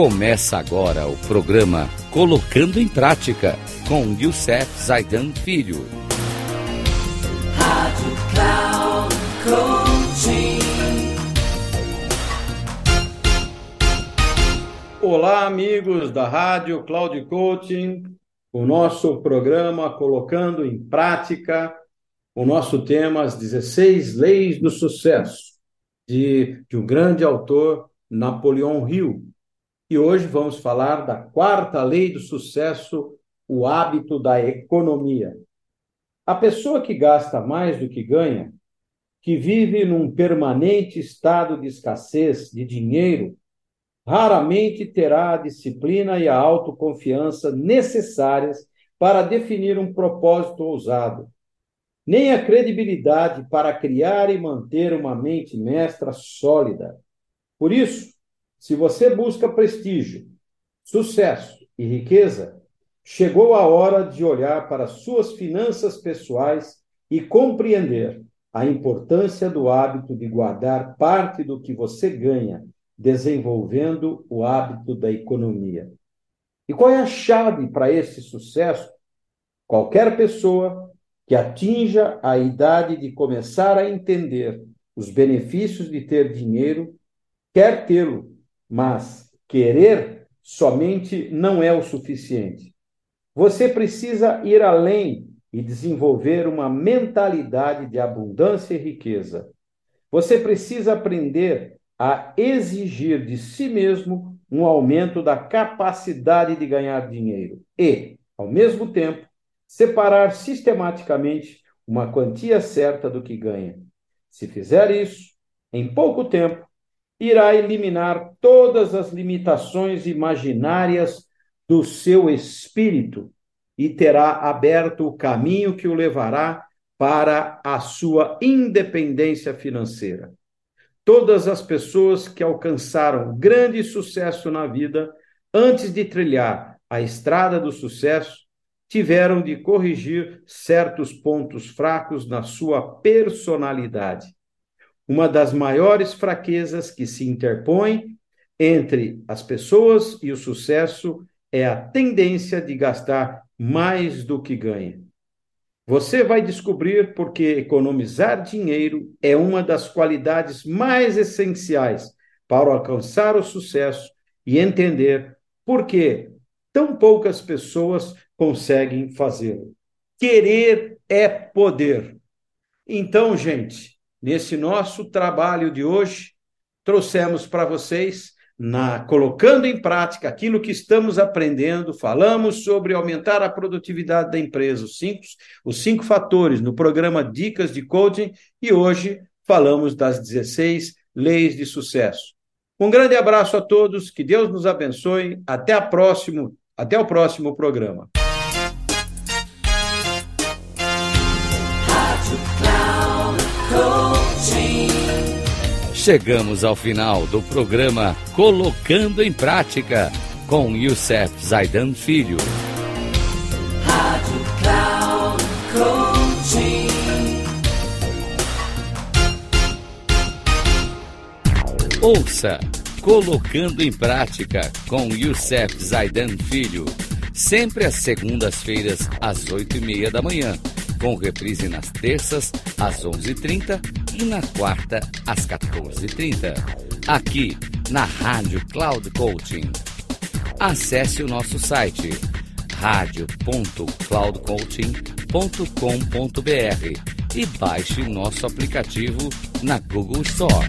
Começa agora o programa Colocando em Prática com Youssef Zaidan Filho. Rádio Cloud Coaching. Olá, amigos da Rádio Cloud Coaching, o nosso programa Colocando em Prática, o nosso tema As 16 Leis do Sucesso, de, de um grande autor, Napoleão Hill e hoje vamos falar da quarta lei do sucesso, o hábito da economia. A pessoa que gasta mais do que ganha, que vive num permanente estado de escassez de dinheiro, raramente terá a disciplina e a autoconfiança necessárias para definir um propósito ousado, nem a credibilidade para criar e manter uma mente mestra sólida. Por isso, se você busca prestígio, sucesso e riqueza, chegou a hora de olhar para suas finanças pessoais e compreender a importância do hábito de guardar parte do que você ganha, desenvolvendo o hábito da economia. E qual é a chave para esse sucesso? Qualquer pessoa que atinja a idade de começar a entender os benefícios de ter dinheiro, quer tê-lo mas querer somente não é o suficiente. Você precisa ir além e desenvolver uma mentalidade de abundância e riqueza. Você precisa aprender a exigir de si mesmo um aumento da capacidade de ganhar dinheiro e, ao mesmo tempo, separar sistematicamente uma quantia certa do que ganha. Se fizer isso, em pouco tempo, irá eliminar todas as limitações imaginárias do seu espírito e terá aberto o caminho que o levará para a sua independência financeira. Todas as pessoas que alcançaram grande sucesso na vida, antes de trilhar a estrada do sucesso, tiveram de corrigir certos pontos fracos na sua personalidade uma das maiores fraquezas que se interpõe entre as pessoas e o sucesso é a tendência de gastar mais do que ganha. Você vai descobrir porque economizar dinheiro é uma das qualidades mais essenciais para alcançar o sucesso e entender por que tão poucas pessoas conseguem fazê-lo. Querer é poder. Então, gente, Nesse nosso trabalho de hoje, trouxemos para vocês, na colocando em prática aquilo que estamos aprendendo, falamos sobre aumentar a produtividade da empresa, os cinco, os cinco fatores no programa Dicas de Coaching, e hoje falamos das 16 leis de sucesso. Um grande abraço a todos, que Deus nos abençoe, até a próximo, até o próximo programa. Chegamos ao final do programa Colocando em Prática com Youssef Zaidan Filho. Rádio Cloud. Ouça Colocando em Prática com Youssef Zaidan Filho. Sempre às segundas-feiras, às oito e meia da manhã com reprise nas terças, às 11h30 e na quarta, às 14h30. Aqui na Rádio Cloud Coaching. Acesse o nosso site radio.cloudcoaching.com.br e baixe nosso aplicativo na Google Store.